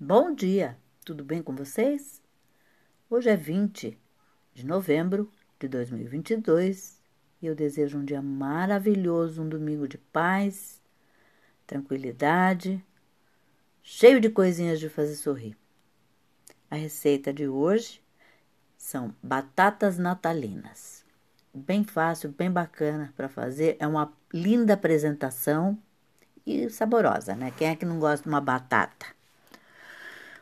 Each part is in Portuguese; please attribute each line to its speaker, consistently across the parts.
Speaker 1: Bom dia, tudo bem com vocês? Hoje é 20 de novembro de 2022 e eu desejo um dia maravilhoso, um domingo de paz, tranquilidade, cheio de coisinhas de fazer sorrir. A receita de hoje são batatas natalinas. Bem fácil, bem bacana para fazer, é uma linda apresentação e saborosa, né? Quem é que não gosta de uma batata?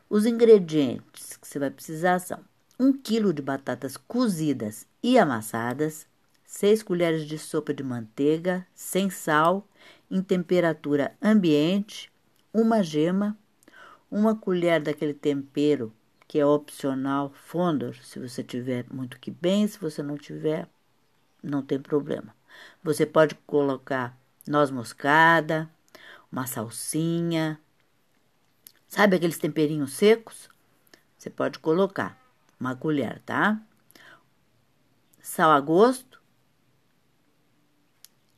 Speaker 1: Os ingredientes que você vai precisar são 1 kg de batatas cozidas e amassadas, 6 colheres de sopa de manteiga sem sal, em temperatura ambiente, uma gema, uma colher daquele tempero que é opcional, fondor, se você tiver muito que bem, se você não tiver, não tem problema. Você pode colocar noz moscada, uma salsinha, Sabe aqueles temperinhos secos? Você pode colocar uma colher, tá? Sal a gosto.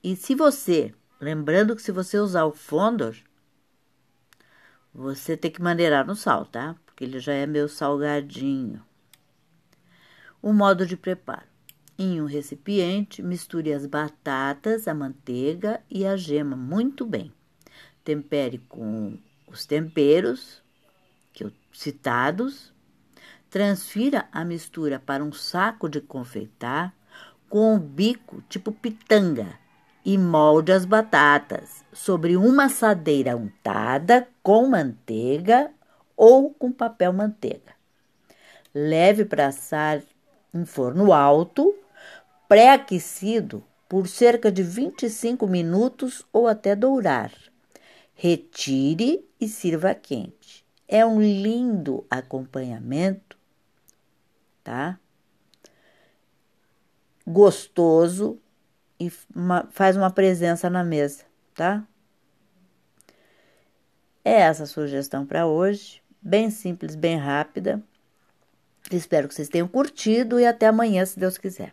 Speaker 1: E se você, lembrando que se você usar o fondor, você tem que maneirar no sal, tá? Porque ele já é meio salgadinho. O modo de preparo. Em um recipiente, misture as batatas, a manteiga e a gema muito bem. Tempere com os temperos que eu, citados, transfira a mistura para um saco de confeitar com um bico tipo pitanga e molde as batatas sobre uma assadeira untada com manteiga ou com papel manteiga. Leve para assar em forno alto, pré-aquecido por cerca de 25 minutos ou até dourar. Retire e sirva quente. É um lindo acompanhamento, tá? Gostoso e faz uma presença na mesa, tá? É essa a sugestão para hoje, bem simples, bem rápida. Espero que vocês tenham curtido e até amanhã, se Deus quiser.